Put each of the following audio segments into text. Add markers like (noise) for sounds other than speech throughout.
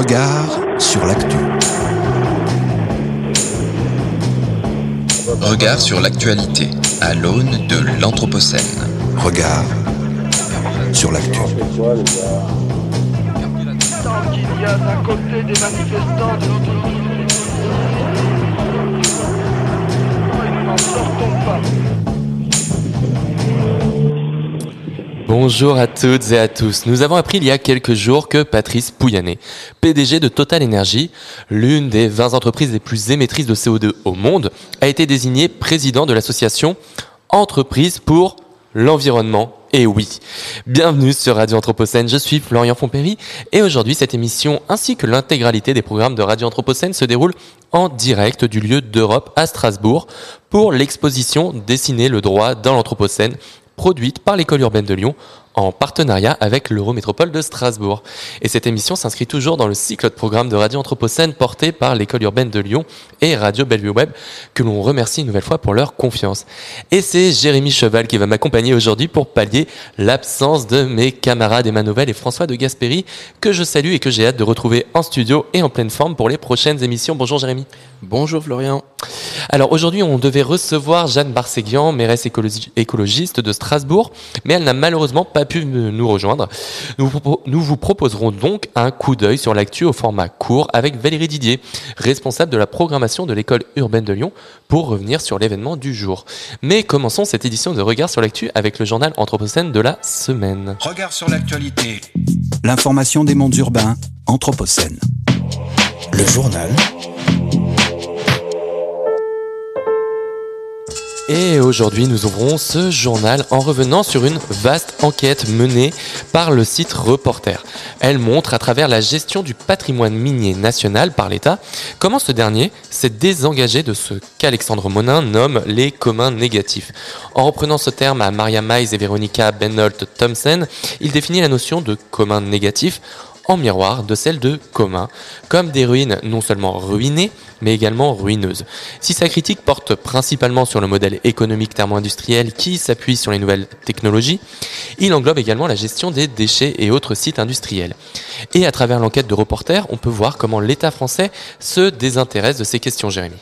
Regard sur l'actu. Regard sur l'actualité à l'aune de l'Anthropocène. Regard sur l'actu. Nous n'en sortons pas. Bonjour à toutes et à tous. Nous avons appris il y a quelques jours que Patrice Pouyanné, PDG de Total Energy, l'une des 20 entreprises les plus émettrices de CO2 au monde, a été désigné président de l'association Entreprise pour l'environnement. Et oui, bienvenue sur Radio Anthropocène, je suis Florian Fompéry et aujourd'hui cette émission ainsi que l'intégralité des programmes de Radio Anthropocène se déroule en direct du lieu d'Europe à Strasbourg pour l'exposition Dessiner le droit dans l'Anthropocène produite par l'école urbaine de Lyon en partenariat avec l'Eurométropole de Strasbourg. Et cette émission s'inscrit toujours dans le cycle de programme de Radio Anthropocène porté par l'école urbaine de Lyon et Radio Bellevue Web, que l'on remercie une nouvelle fois pour leur confiance. Et c'est Jérémy Cheval qui va m'accompagner aujourd'hui pour pallier l'absence de mes camarades Emmanuel et François de Gasperi, que je salue et que j'ai hâte de retrouver en studio et en pleine forme pour les prochaines émissions. Bonjour Jérémy. Bonjour Florian. Alors aujourd'hui, on devait recevoir Jeanne Barséguian, mairesse écologi- écologiste de Strasbourg, mais elle n'a malheureusement pas pu nous rejoindre. Nous vous, propo- nous vous proposerons donc un coup d'œil sur l'actu au format court avec Valérie Didier, responsable de la programmation de l'école urbaine de Lyon, pour revenir sur l'événement du jour. Mais commençons cette édition de Regard sur l'actu avec le journal Anthropocène de la semaine. Regard sur l'actualité. L'information des mondes urbains, Anthropocène. Le journal Et aujourd'hui, nous ouvrons ce journal en revenant sur une vaste enquête menée par le site Reporter. Elle montre, à travers la gestion du patrimoine minier national par l'État, comment ce dernier s'est désengagé de ce qu'Alexandre Monin nomme les communs négatifs. En reprenant ce terme à Maria Mize et Veronica Benholt Thompson, il définit la notion de commun négatif en miroir de celle de commun, comme des ruines non seulement ruinées, mais également ruineuses. Si sa critique porte principalement sur le modèle économique thermo-industriel qui s'appuie sur les nouvelles technologies, il englobe également la gestion des déchets et autres sites industriels. Et à travers l'enquête de reporter, on peut voir comment l'État français se désintéresse de ces questions, Jérémy.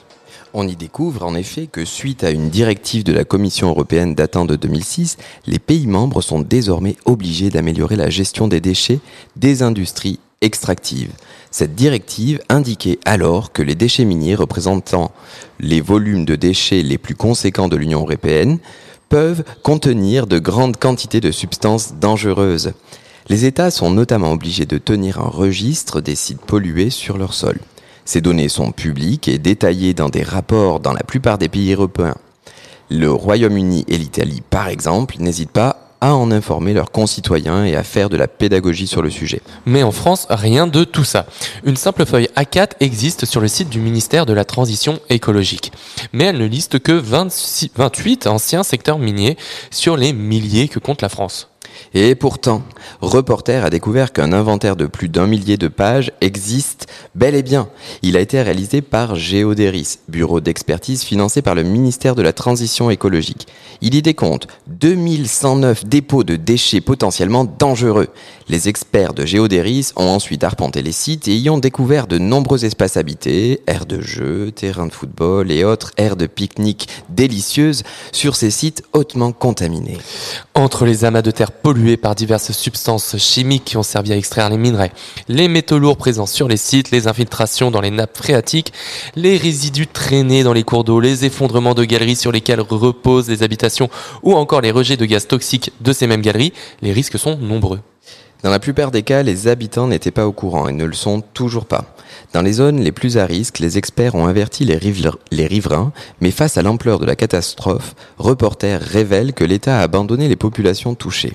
On y découvre en effet que suite à une directive de la Commission européenne datant de 2006, les pays membres sont désormais obligés d'améliorer la gestion des déchets des industries extractives. Cette directive indiquait alors que les déchets miniers représentant les volumes de déchets les plus conséquents de l'Union européenne peuvent contenir de grandes quantités de substances dangereuses. Les États sont notamment obligés de tenir un registre des sites pollués sur leur sol. Ces données sont publiques et détaillées dans des rapports dans la plupart des pays européens. Le Royaume-Uni et l'Italie, par exemple, n'hésitent pas à en informer leurs concitoyens et à faire de la pédagogie sur le sujet. Mais en France, rien de tout ça. Une simple feuille A4 existe sur le site du ministère de la Transition écologique. Mais elle ne liste que 26 28 anciens secteurs miniers sur les milliers que compte la France. Et pourtant, Reporter a découvert qu'un inventaire de plus d'un millier de pages existe bel et bien. Il a été réalisé par Géodéris, bureau d'expertise financé par le ministère de la Transition écologique. Il y décompte 2109 dépôts de déchets potentiellement dangereux. Les experts de Géodéris ont ensuite arpenté les sites et y ont découvert de nombreux espaces habités, aires de jeux, terrains de football et autres aires de pique-nique délicieuses sur ces sites hautement contaminés. Entre les amas de terre pollués par diverses substances chimiques qui ont servi à extraire les minerais, les métaux lourds présents sur les sites, les infiltrations dans les nappes phréatiques, les résidus traînés dans les cours d'eau, les effondrements de galeries sur lesquelles reposent les habitations ou encore les rejets de gaz toxiques de ces mêmes galeries, les risques sont nombreux. Dans la plupart des cas, les habitants n'étaient pas au courant et ne le sont toujours pas. Dans les zones les plus à risque, les experts ont averti les, les riverains, mais face à l'ampleur de la catastrophe, Reporter révèle que l'État a abandonné les populations touchées.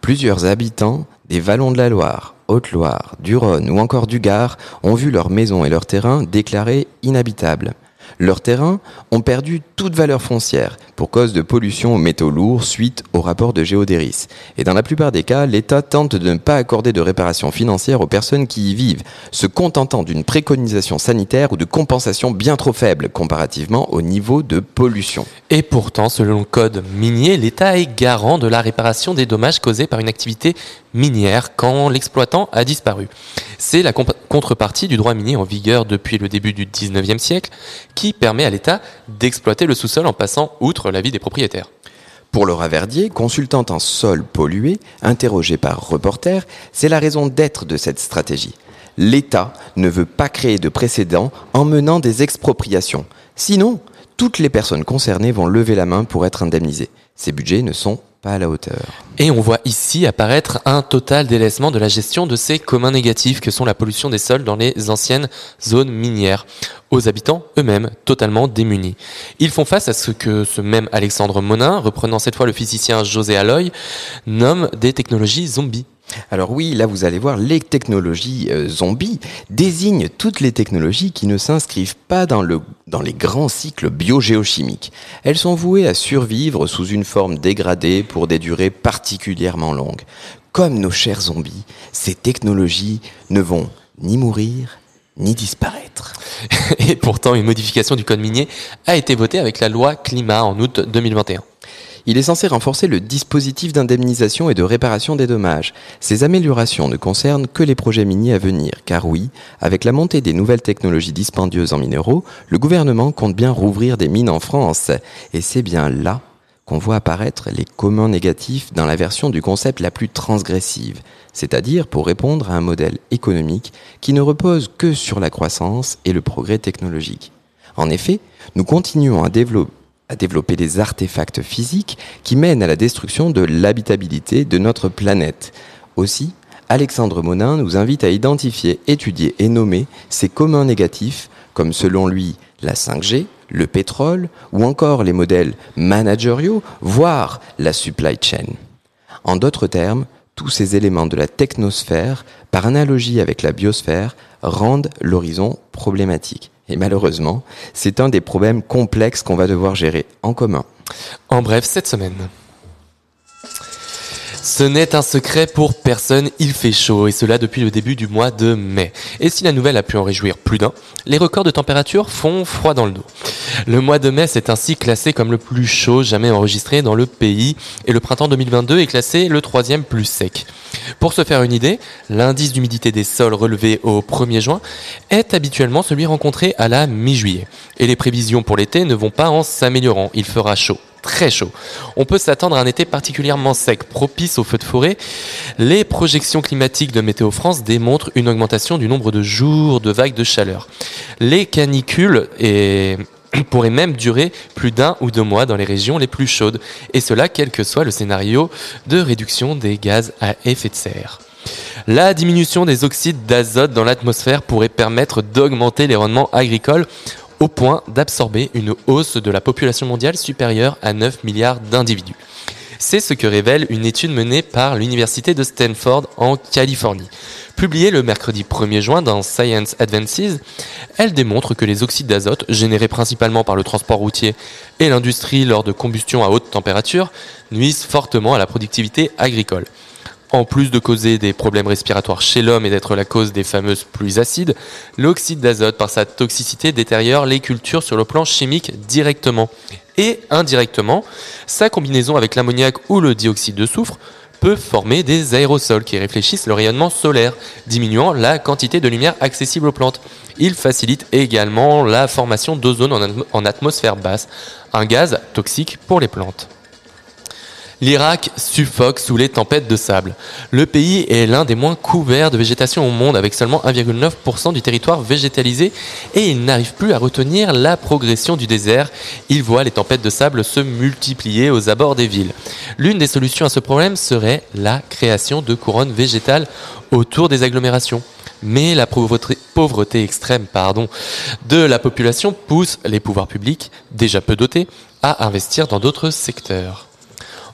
Plusieurs habitants des vallons de la Loire, Haute-Loire, du Rhône ou encore du Gard ont vu leurs maisons et leurs terrains déclarés inhabitables. Leurs terrains ont perdu toute valeur foncière pour cause de pollution aux métaux lourds suite au rapport de Géodéris. Et dans la plupart des cas, l'État tente de ne pas accorder de réparation financière aux personnes qui y vivent, se contentant d'une préconisation sanitaire ou de compensation bien trop faible comparativement au niveau de pollution. Et pourtant, selon le code minier, l'État est garant de la réparation des dommages causés par une activité minière quand l'exploitant a disparu. C'est la contrepartie du droit minier en vigueur depuis le début du 19e siècle, qui permet à l'État d'exploiter le sous-sol en passant outre l'avis des propriétaires. Pour Laura Verdier, consultante en sol pollué, interrogée par Reporter, c'est la raison d'être de cette stratégie. L'État ne veut pas créer de précédent en menant des expropriations. Sinon, toutes les personnes concernées vont lever la main pour être indemnisées. Ces budgets ne sont Et on voit ici apparaître un total délaissement de la gestion de ces communs négatifs que sont la pollution des sols dans les anciennes zones minières, aux habitants eux-mêmes totalement démunis. Ils font face à ce que ce même Alexandre Monin, reprenant cette fois le physicien José Alloy, nomme des technologies zombies. Alors oui, là vous allez voir, les technologies euh, zombies désignent toutes les technologies qui ne s'inscrivent pas dans, le, dans les grands cycles biogéochimiques. Elles sont vouées à survivre sous une forme dégradée pour des durées particulièrement longues. Comme nos chers zombies, ces technologies ne vont ni mourir ni disparaître. (laughs) Et pourtant, une modification du code minier a été votée avec la loi climat en août 2021. Il est censé renforcer le dispositif d'indemnisation et de réparation des dommages. Ces améliorations ne concernent que les projets miniers à venir, car oui, avec la montée des nouvelles technologies dispendieuses en minéraux, le gouvernement compte bien rouvrir des mines en France. Et c'est bien là qu'on voit apparaître les communs négatifs dans la version du concept la plus transgressive, c'est-à-dire pour répondre à un modèle économique qui ne repose que sur la croissance et le progrès technologique. En effet, nous continuons à développer à développer des artefacts physiques qui mènent à la destruction de l'habitabilité de notre planète. Aussi, Alexandre Monin nous invite à identifier, étudier et nommer ces communs négatifs, comme selon lui la 5G, le pétrole ou encore les modèles manageriaux, voire la supply chain. En d'autres termes, tous ces éléments de la technosphère, par analogie avec la biosphère, rendent l'horizon problématique. Et malheureusement, c'est un des problèmes complexes qu'on va devoir gérer en commun. En bref, cette semaine. Ce n'est un secret pour personne, il fait chaud, et cela depuis le début du mois de mai. Et si la nouvelle a pu en réjouir plus d'un, les records de température font froid dans le dos. Le mois de mai s'est ainsi classé comme le plus chaud jamais enregistré dans le pays, et le printemps 2022 est classé le troisième plus sec. Pour se faire une idée, l'indice d'humidité des sols relevé au 1er juin est habituellement celui rencontré à la mi-juillet. Et les prévisions pour l'été ne vont pas en s'améliorant, il fera chaud très chaud. On peut s'attendre à un été particulièrement sec, propice aux feux de forêt. Les projections climatiques de Météo France démontrent une augmentation du nombre de jours de vagues de chaleur. Les canicules (clears throat) pourraient même durer plus d'un ou deux mois dans les régions les plus chaudes, et cela quel que soit le scénario de réduction des gaz à effet de serre. La diminution des oxydes d'azote dans l'atmosphère pourrait permettre d'augmenter les rendements agricoles au point d'absorber une hausse de la population mondiale supérieure à 9 milliards d'individus. C'est ce que révèle une étude menée par l'Université de Stanford en Californie. Publiée le mercredi 1er juin dans Science Advances, elle démontre que les oxydes d'azote, générés principalement par le transport routier et l'industrie lors de combustion à haute température, nuisent fortement à la productivité agricole. En plus de causer des problèmes respiratoires chez l'homme et d'être la cause des fameuses pluies acides, l'oxyde d'azote, par sa toxicité, détériore les cultures sur le plan chimique directement. Et indirectement, sa combinaison avec l'ammoniac ou le dioxyde de soufre peut former des aérosols qui réfléchissent le rayonnement solaire, diminuant la quantité de lumière accessible aux plantes. Il facilite également la formation d'ozone en atmosphère basse, un gaz toxique pour les plantes. L'Irak suffoque sous les tempêtes de sable. Le pays est l'un des moins couverts de végétation au monde avec seulement 1,9% du territoire végétalisé et il n'arrive plus à retenir la progression du désert. Il voit les tempêtes de sable se multiplier aux abords des villes. L'une des solutions à ce problème serait la création de couronnes végétales autour des agglomérations. Mais la pauvreté, extrême pardon, de la population pousse les pouvoirs publics, déjà peu dotés, à investir dans d'autres secteurs.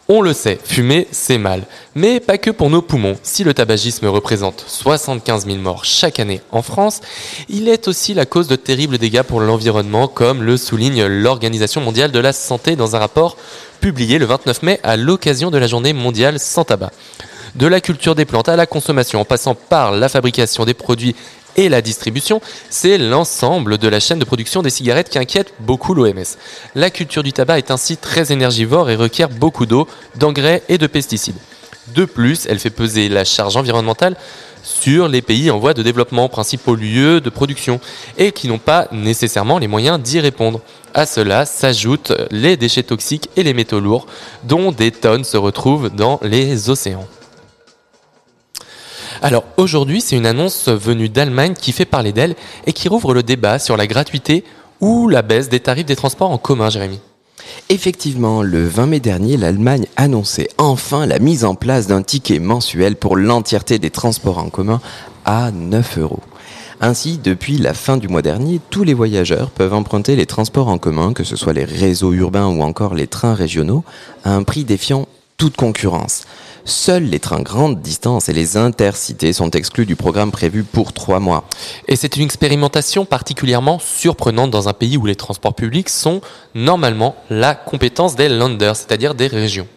On le sait, fumer, c'est mal. Mais pas que pour nos poumons. Si le tabagisme représente 75 000 morts chaque année en France, il est aussi la cause de terribles dégâts pour l'environnement, comme le souligne l'Organisation mondiale de la santé dans un rapport publié le 29 mai à l'occasion de la journée mondiale sans tabac. De la culture des plantes à la consommation, en passant par la fabrication des produits et la distribution, c'est l'ensemble de la chaîne de production des cigarettes qui inquiète beaucoup l'OMS. La culture du tabac est ainsi très énergivore et requiert beaucoup d'eau, d'engrais et de pesticides. De plus, elle fait peser la charge environnementale sur les pays en voie de développement, principaux lieux de production, et qui n'ont pas nécessairement les moyens d'y répondre. À cela s'ajoutent les déchets toxiques et les métaux lourds, dont des tonnes se retrouvent dans les océans. Alors aujourd'hui, c'est une annonce venue d'Allemagne qui fait parler d'elle et qui rouvre le débat sur la gratuité ou la baisse des tarifs des transports en commun, Jérémy. Effectivement, le 20 mai dernier, l'Allemagne annonçait enfin la mise en place d'un ticket mensuel pour l'entièreté des transports en commun à 9 euros. Ainsi, depuis la fin du mois dernier, tous les voyageurs peuvent emprunter les transports en commun, que ce soit les réseaux urbains ou encore les trains régionaux, à un prix défiant toute concurrence. Seuls les trains grande distance et les intercités sont exclus du programme prévu pour trois mois. Et c'est une expérimentation particulièrement surprenante dans un pays où les transports publics sont normalement la compétence des Länder, c'est-à-dire des régions.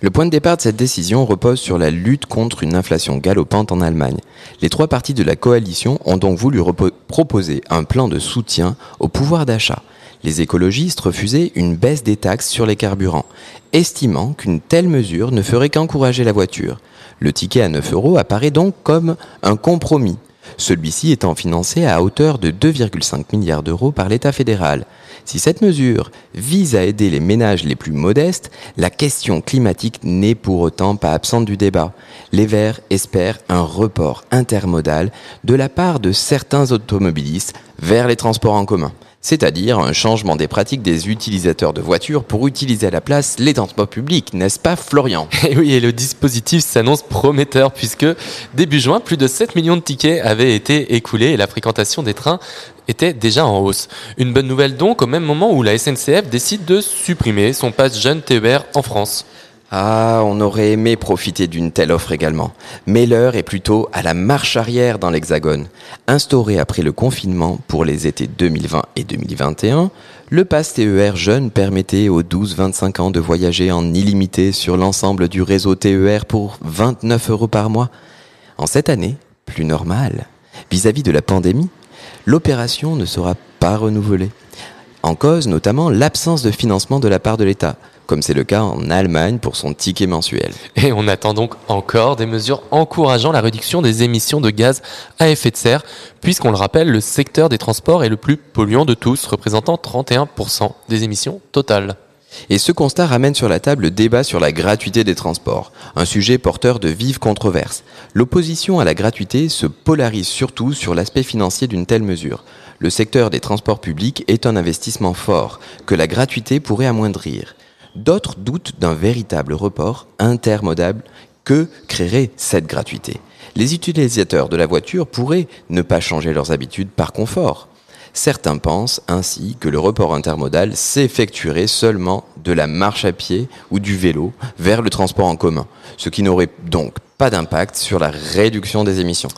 Le point de départ de cette décision repose sur la lutte contre une inflation galopante en Allemagne. Les trois partis de la coalition ont donc voulu proposer un plan de soutien au pouvoir d'achat. Les écologistes refusaient une baisse des taxes sur les carburants, estimant qu'une telle mesure ne ferait qu'encourager la voiture. Le ticket à 9 euros apparaît donc comme un compromis, celui-ci étant financé à hauteur de 2,5 milliards d'euros par l'État fédéral. Si cette mesure vise à aider les ménages les plus modestes, la question climatique n'est pour autant pas absente du débat. Les Verts espèrent un report intermodal de la part de certains automobilistes vers les transports en commun c'est-à-dire un changement des pratiques des utilisateurs de voitures pour utiliser à la place les transports publics, n'est-ce pas Florian (laughs) Et oui, et le dispositif s'annonce prometteur puisque début juin, plus de 7 millions de tickets avaient été écoulés et la fréquentation des trains était déjà en hausse. Une bonne nouvelle donc au même moment où la SNCF décide de supprimer son pass jeune TER en France. Ah, on aurait aimé profiter d'une telle offre également. Mais l'heure est plutôt à la marche arrière dans l'Hexagone. Instauré après le confinement pour les étés 2020 et 2021, le pass TER jeune permettait aux 12-25 ans de voyager en illimité sur l'ensemble du réseau TER pour 29 euros par mois. En cette année, plus normal, vis-à-vis de la pandémie, l'opération ne sera pas renouvelée. En cause notamment l'absence de financement de la part de l'État comme c'est le cas en Allemagne pour son ticket mensuel. Et on attend donc encore des mesures encourageant la réduction des émissions de gaz à effet de serre, puisqu'on le rappelle, le secteur des transports est le plus polluant de tous, représentant 31% des émissions totales. Et ce constat ramène sur la table le débat sur la gratuité des transports, un sujet porteur de vives controverses. L'opposition à la gratuité se polarise surtout sur l'aspect financier d'une telle mesure. Le secteur des transports publics est un investissement fort, que la gratuité pourrait amoindrir. D'autres doutent d'un véritable report intermodable que créerait cette gratuité. Les utilisateurs de la voiture pourraient ne pas changer leurs habitudes par confort. Certains pensent ainsi que le report intermodal s'effectuerait seulement de la marche à pied ou du vélo vers le transport en commun, ce qui n'aurait donc pas d'impact sur la réduction des émissions.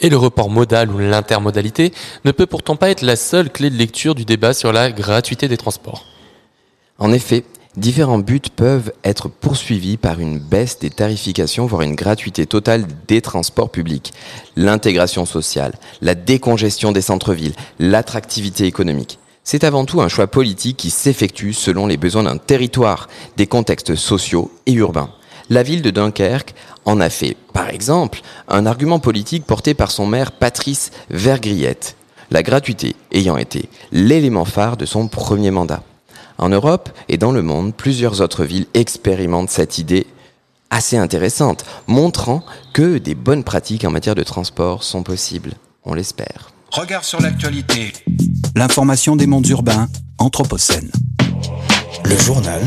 Et le report modal ou l'intermodalité ne peut pourtant pas être la seule clé de lecture du débat sur la gratuité des transports. En effet, Différents buts peuvent être poursuivis par une baisse des tarifications, voire une gratuité totale des transports publics, l'intégration sociale, la décongestion des centres-villes, l'attractivité économique. C'est avant tout un choix politique qui s'effectue selon les besoins d'un territoire, des contextes sociaux et urbains. La ville de Dunkerque en a fait, par exemple, un argument politique porté par son maire Patrice Vergriette, la gratuité ayant été l'élément phare de son premier mandat. En Europe et dans le monde, plusieurs autres villes expérimentent cette idée assez intéressante, montrant que des bonnes pratiques en matière de transport sont possibles. On l'espère. Regard sur l'actualité. L'information des mondes urbains, Anthropocène. Le journal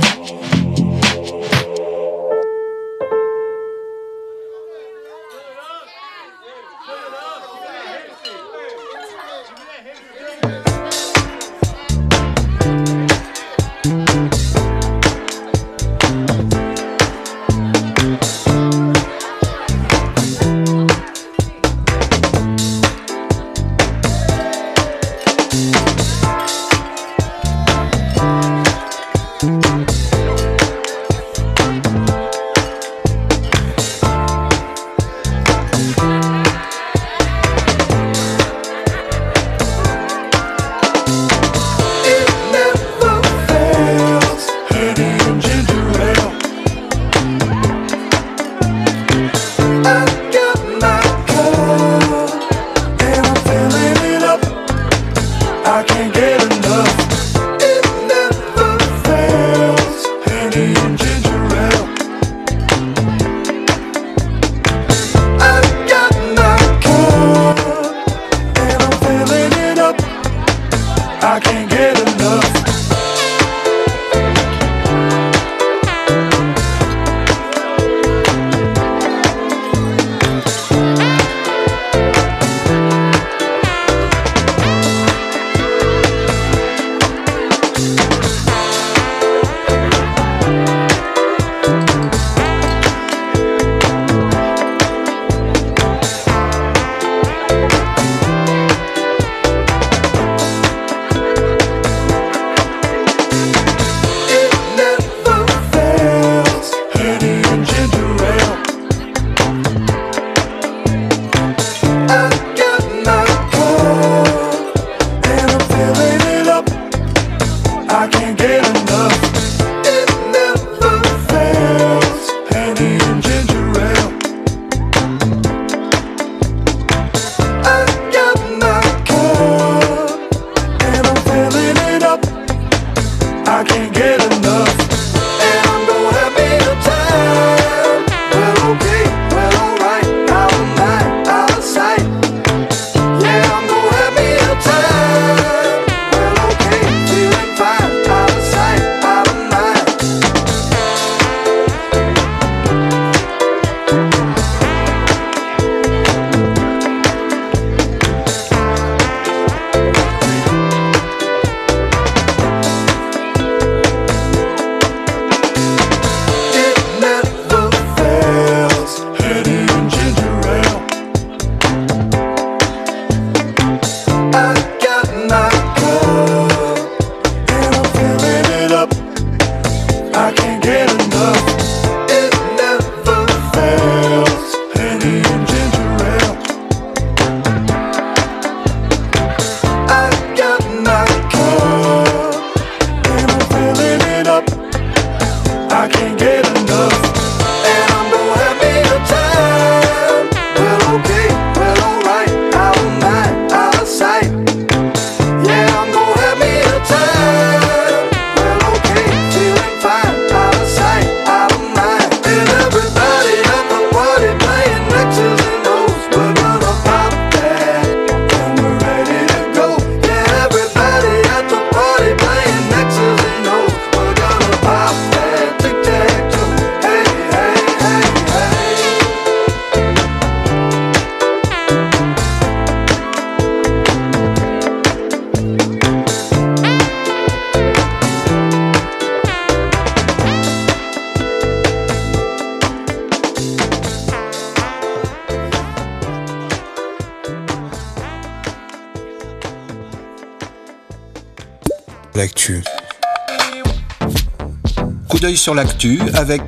d'œil sur l'actu avec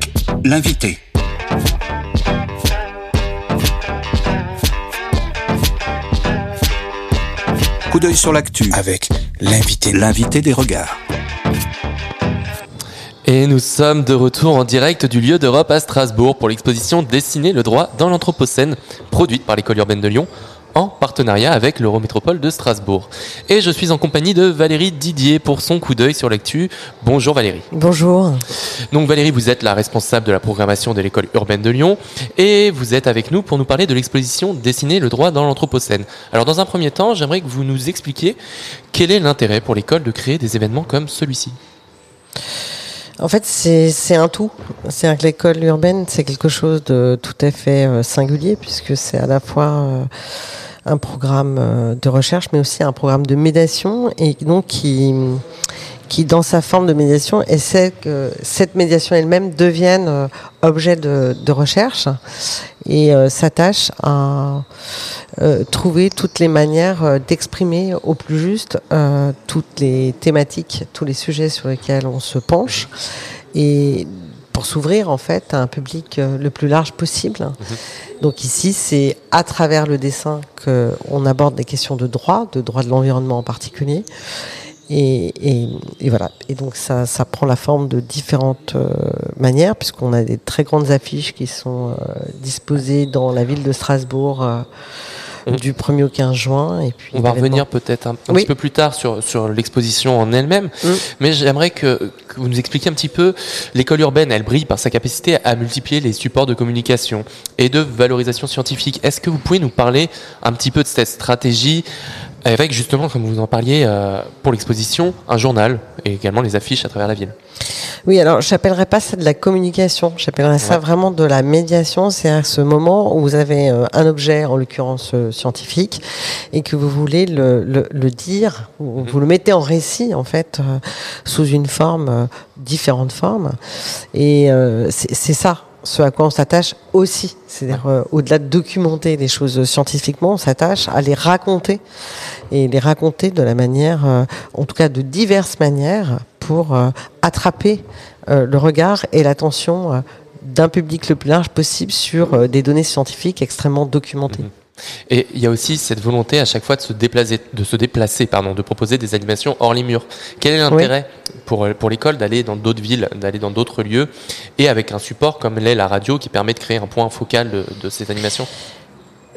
l'invité. Coup d'œil sur l'actu avec l'invité. L'invité des regards. Et nous sommes de retour en direct du lieu d'Europe à Strasbourg pour l'exposition Dessiner le droit dans l'Anthropocène, produite par l'école urbaine de Lyon en partenariat avec l'Eurométropole de Strasbourg. Et je suis en compagnie de Valérie Didier pour son coup d'œil sur l'actu. Bonjour Valérie. Bonjour. Donc Valérie, vous êtes la responsable de la programmation de l'école urbaine de Lyon et vous êtes avec nous pour nous parler de l'exposition Dessiner le droit dans l'Anthropocène. Alors dans un premier temps, j'aimerais que vous nous expliquiez quel est l'intérêt pour l'école de créer des événements comme celui-ci. En fait, c'est un tout. C'est que l'école urbaine, c'est quelque chose de tout à fait euh, singulier puisque c'est à la fois euh, un programme euh, de recherche, mais aussi un programme de médiation, et donc qui, qui dans sa forme de médiation, essaie que cette médiation elle-même devienne euh, objet de, de recherche et euh, s'attache à trouver toutes les manières d'exprimer au plus juste toutes les thématiques, tous les sujets sur lesquels on se penche. Et pour s'ouvrir en fait à un public euh, le plus large possible. Mhm. Donc ici, c'est à travers le dessin qu'on aborde des questions de droit, de droit de l'environnement en particulier. Et, voilà. Et donc ça, ça, prend la forme de différentes euh, manières, puisqu'on a des très grandes affiches qui sont euh, disposées dans la ville de Strasbourg Mm. du 1er au 15 juin. Et puis On va revenir peut-être un, petit peu plus tard sur, sur l'exposition en elle-même, mm. mais j'aimerais que, vous nous expliquiez un petit peu, l'école urbaine, elle brille par sa capacité à multiplier les supports de communication et de valorisation scientifique. Est-ce que vous pouvez nous parler un petit peu de cette stratégie avec justement, comme vous en parliez, euh, pour l'exposition, un journal et également les affiches à travers la ville. Oui, alors j'appellerais pas ça de la communication, j'appellerais ça vraiment de la médiation, c'est à ce moment où vous avez euh, un objet, en l'occurrence euh, scientifique, et que vous voulez le, le, le dire, ou mhm. vous le mettez en récit en fait, sous une forme, différentes formes, et c'est ça ce à quoi on s'attache aussi. C'est-à-dire, euh, au-delà de documenter les choses scientifiquement, on s'attache à les raconter et les raconter de la manière, euh, en tout cas de diverses manières, pour euh, attraper le regard et l'attention d'un public le plus large possible sur des données scientifiques extrêmement documentées. Mhm. Et il y a aussi cette volonté à chaque fois de se déplacer, de se déplacer, pardon, de proposer des animations hors les murs. Quel est l'intérêt pour, pour l'école d'aller dans d'autres villes, d'aller dans d'autres lieux, et avec un support comme l'est la radio qui permet de créer un point focal de, de ces animations?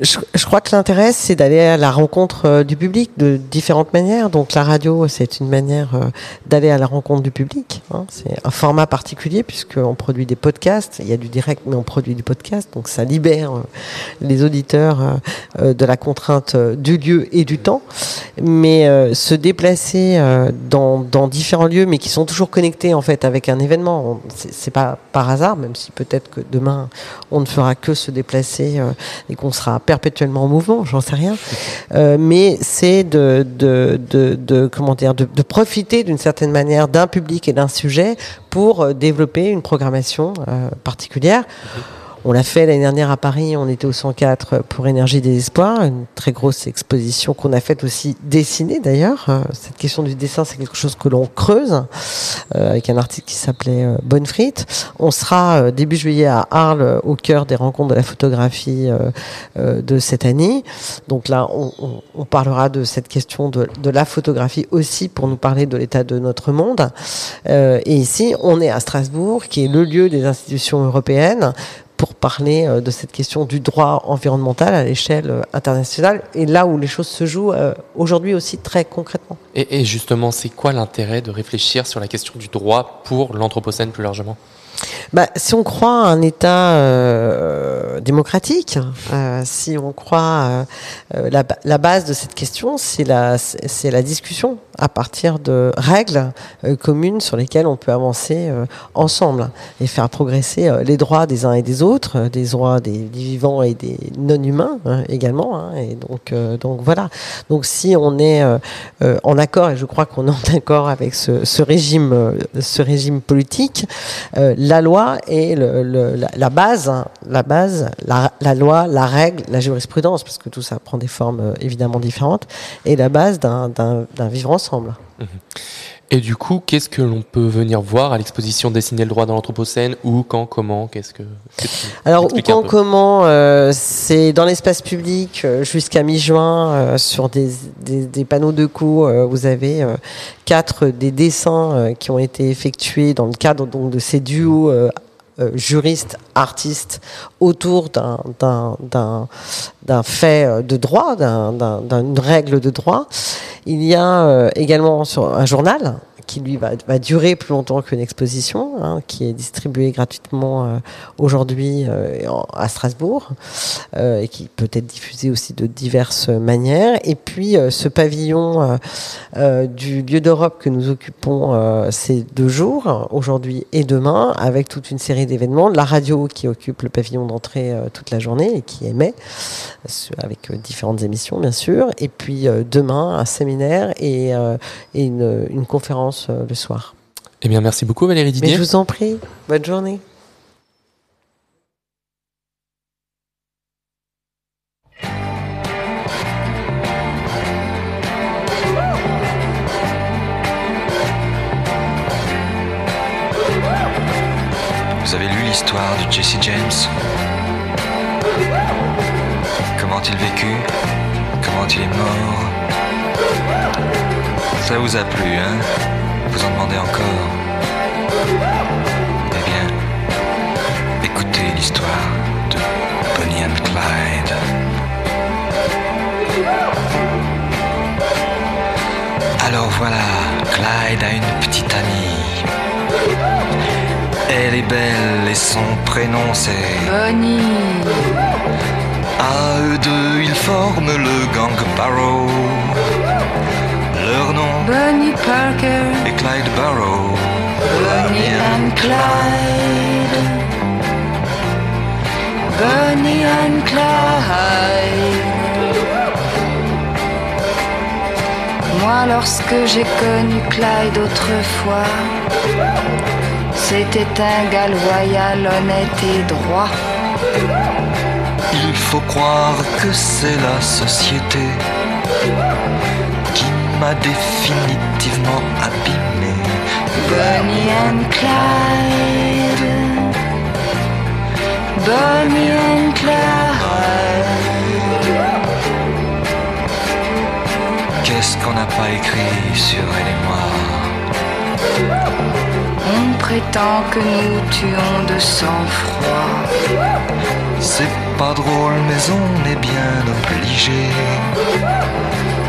Je, crois que l'intérêt, c'est d'aller à la rencontre euh, du public de différentes manières. Donc la radio, c'est une manière euh, d'aller à la rencontre du public. Hein. C'est un format particulier puisqu'on produit des podcasts. Il y a du direct, mais on produit du podcast. Donc ça libère euh, les auditeurs de la contrainte du lieu et du temps. Mais se déplacer dans, dans différents lieux, mais qui sont toujours connectés en fait avec un événement, c'est pas par hasard, même si peut-être que demain on ne fera que se déplacer et qu'on sera perpétuellement en mouvement, j'en sais rien. Euh, mais c'est de, de, de, profiter d'une certaine manière d'un public et d'un sujet pour euh, développer une programmation euh, particulière. On l'a fait l'année dernière à Paris, on était au 104 pour Énergie des Espoirs, une très grosse exposition qu'on a faite aussi dessinée d'ailleurs. Euh, cette question du dessin, c'est quelque chose que l'on creuse euh, avec un article qui s'appelait euh, Bonne frite. On sera début juillet à Arles au cœur des rencontres de la photographie de cette année. Donc là, on, parlera de cette question de, la photographie aussi pour nous parler de l'état de notre monde. et ici, on est à Strasbourg, qui est le lieu des institutions européennes pour parler euh, de cette question du droit environnemental à l'échelle euh, internationale et là où les choses se jouent euh, aujourd'hui aussi très concrètement. Et, justement, c'est quoi l'intérêt de réfléchir sur la question du droit pour l'Anthropocène plus largement? Bah, si on croit à un État euh, démocratique, euh, si on croit euh, la, base de cette question, c'est la, discussion à partir de règles communes sur lesquelles on peut avancer ensemble et faire progresser les droits des uns et des autres, des droits des, vivants et des non-humains hein, également. Hein, et donc, voilà. Donc si on est en accord, et je crois qu'on est en accord avec ce régime, ce régime politique, la loi est le, la, base, hein, la base, la, loi, la règle, la jurisprudence, parce que tout ça prend des formes évidemment différentes, est la base d'un vivre ensemble. Et du coup, qu'est-ce que l'on peut venir voir à l'exposition Dessiner le droit dans l'Anthropocène Où, quand, comment Qu'est-ce que Alors, où, quand, comment euh, C'est dans l'espace public euh, jusqu'à mi-juin euh, sur des, des, des panneaux de coups. euh, vous avez euh, quatre des dessins euh, qui ont été effectués dans le cadre donc de ces duos euh, juristes artistes autour d'un fait euh, de droit, d'un- d'un- d'une règle de droit. Il y a euh, également sur un journal qui lui va, durer plus longtemps qu'une exposition, hein, qui est distribué gratuitement euh, aujourd'hui euh, à Strasbourg euh, et qui peut être diffusé aussi de diverses manières. Et puis ce pavillon du lieu d'Europe que nous occupons ces deux jours, aujourd'hui et demain, avec toute une série d'événements. La radio qui occupe le pavillon d'entrée toute la journée et qui émet avec différentes émissions bien sûr. Et puis demain un séminaire et, une conférence euh, le soir. Eh bien, merci beaucoup Valérie Mais Didier. je vous en prie, bonne journée. Vous avez lu l'histoire de Jesse James? Comment il vécut? Comment il est mort? Ça vous a plu, hein? Vous en demandez encore Eh bien, écoutez l'histoire de Bonnie and Clyde. Alors voilà, Clyde a une petite amie. Elle est belle et son prénom c'est Bonnie, À eux deux, ils forment le gang Barrow. Bonnie Parker, est Clyde Barrow. Bonnie and Clyde. Bonnie and Clyde. Moi, lorsque j'ai connu Clyde autrefois, c'était un gars loyal, honnête et droit. Il faut croire que c'est la société m'a définitivement abîmé. Bonnie and Clyde. Bonnie and Clyde. Qu'est-ce qu'on n'a pas écrit sur elle et moi? On prétend que nous tuons de sang-froid. C'est pas drôle, mais on est bien obligé.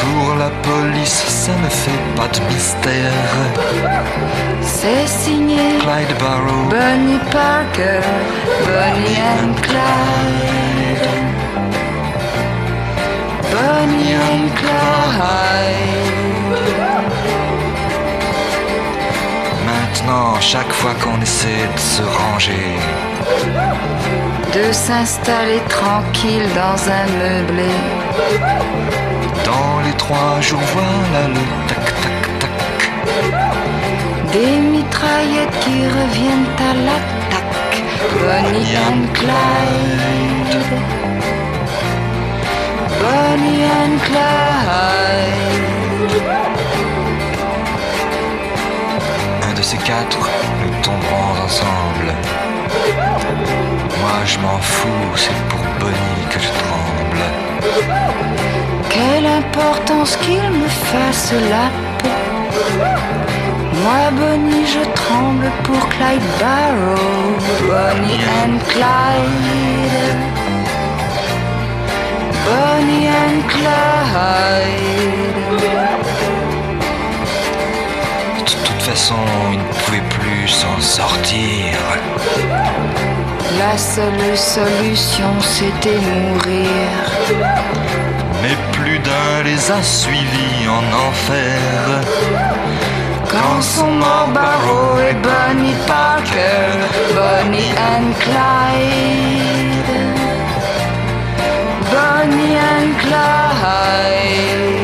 Pour la police, ça ne fait pas de mystère. C'est signé Clyde Barrow, Bonnie Parker, Bonnie and Clyde. Bonnie and Clyde. maintenant, chaque fois qu'on essaie de se ranger, De s'installer tranquille dans un meublé. Dans les trois jours, voilà le tac tac tac. Des mitraillettes qui reviennent à l'attaque. Bonnie and Clyde. Bonnie and Clyde. Un de ces quatre, nous tomberons ensemble. Moi je m'en fous, c'est pour Bonnie que je tremble. Quelle importance qu'il me fasse la peau. Moi, Bonnie, je tremble pour Clyde Barrow. Bonnie and Clyde. Bonnie and Clyde. De toute façon, il ne pouvait plus s'en sortir. La seule solution, c'était mourir. Mais plus d'un les a suivis en enfer. Quand sont morts Barrow et Bonnie Parker, Bonnie and Clyde. Bonnie and Clyde.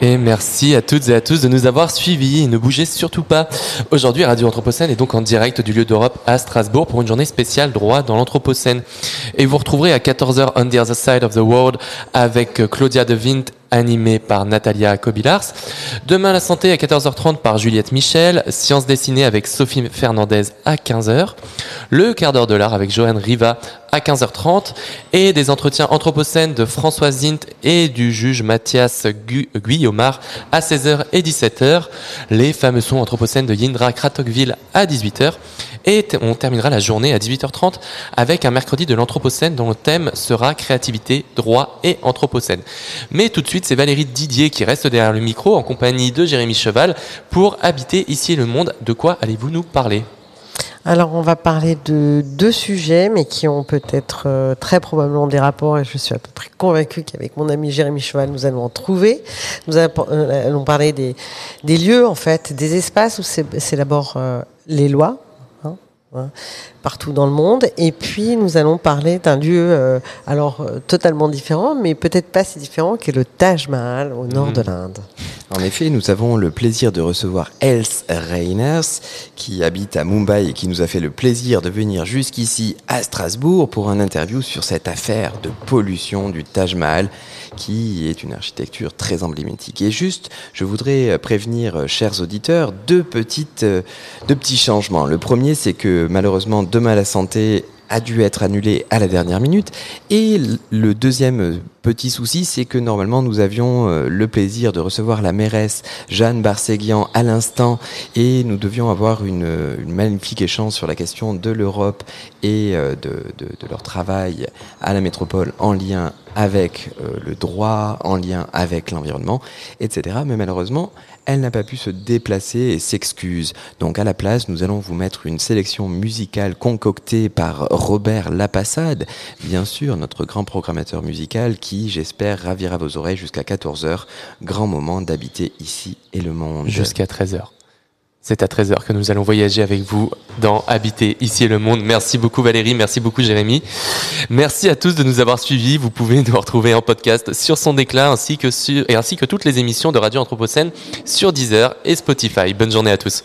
Et merci à toutes et à tous de nous avoir suivis. Ne bougez surtout pas. Aujourd'hui, Radio Anthropocène est donc en direct du lieu d'Europe à Strasbourg pour une journée spéciale droit dans l'Anthropocène. Et vous retrouverez à 14h On the Other Side of the World avec Claudia De Vint animé par Natalia Kobilars. Demain, la santé à 14h30 par Juliette Michel. Sciences dessinées avec Sophie Fernandez à 15h. Le quart d'heure de l'art avec Joanne Riva à 15h30. Et des entretiens anthropocènes de François Zint et du juge Mathias Gu- à 16h et 17h. Les fameux sons anthropocènes de Yindra Kratokville à 18h. Et on terminera la journée à 18h30 avec un mercredi de l'Anthropocène dont le thème sera créativité, droit et Anthropocène. Mais tout de suite, c'est Valérie Didier qui reste derrière le micro en compagnie de Jérémy Cheval pour habiter ici le monde. De quoi allez-vous nous parler? Alors, on va parler de deux sujets, mais qui ont peut-être euh, très probablement des rapports, et je suis à peu près convaincue qu'avec mon ami Jérémy Cheval, nous allons en trouver. Nous allons euh, parler des, lieux, en fait, des espaces où c'est euh, les lois, partout dans le monde, et puis nous allons parler d'un lieu, euh, alors euh, totalement différent, mais peut-être pas si différent, qui est le Taj Mahal au nord Mhm. de l'Inde. En effet, nous avons le plaisir de recevoir Els Reiners, qui habite à Mumbai et qui nous a fait le plaisir de venir jusqu'ici à Strasbourg pour un interview sur cette affaire de pollution du Taj Mahal, qui est une architecture très emblématique. Et juste, je voudrais euh, prévenir, euh, chers auditeurs, deux, petites, euh, deux petits changements. Le premier, c'est que malheureusement, demain la santé a dû être annulé à la dernière minute. Et le deuxième petit souci, c'est que normalement nous avions euh, le plaisir de recevoir la mairesse Jeanne Barséguian à l'instant et nous devions avoir une, euh, une magnifique échange sur la question de l'Europe et euh, de, leur travail à la métropole en lien avec le droit, en lien avec l'environnement, etc. Mais malheureusement, elle n'a pas pu se déplacer et s'excuse. Donc à la place, nous allons vous mettre une sélection musicale concoctée par Robert Lapassade, bien sûr notre grand programmateur musical j'espère, ravira vos oreilles jusqu'à 14h. Grand moment d'habiter ici et le monde. Jusqu'à 13h. C'est à 13h que nous allons voyager avec vous dans Habiter ici et le monde. Merci beaucoup Valérie, merci beaucoup Jérémy. Merci à tous de nous avoir suivis. Vous pouvez nous retrouver en podcast sur son déclat ainsi que et ainsi que toutes les émissions de Radio Anthropocène sur Deezer et Spotify. Bonne journée à tous.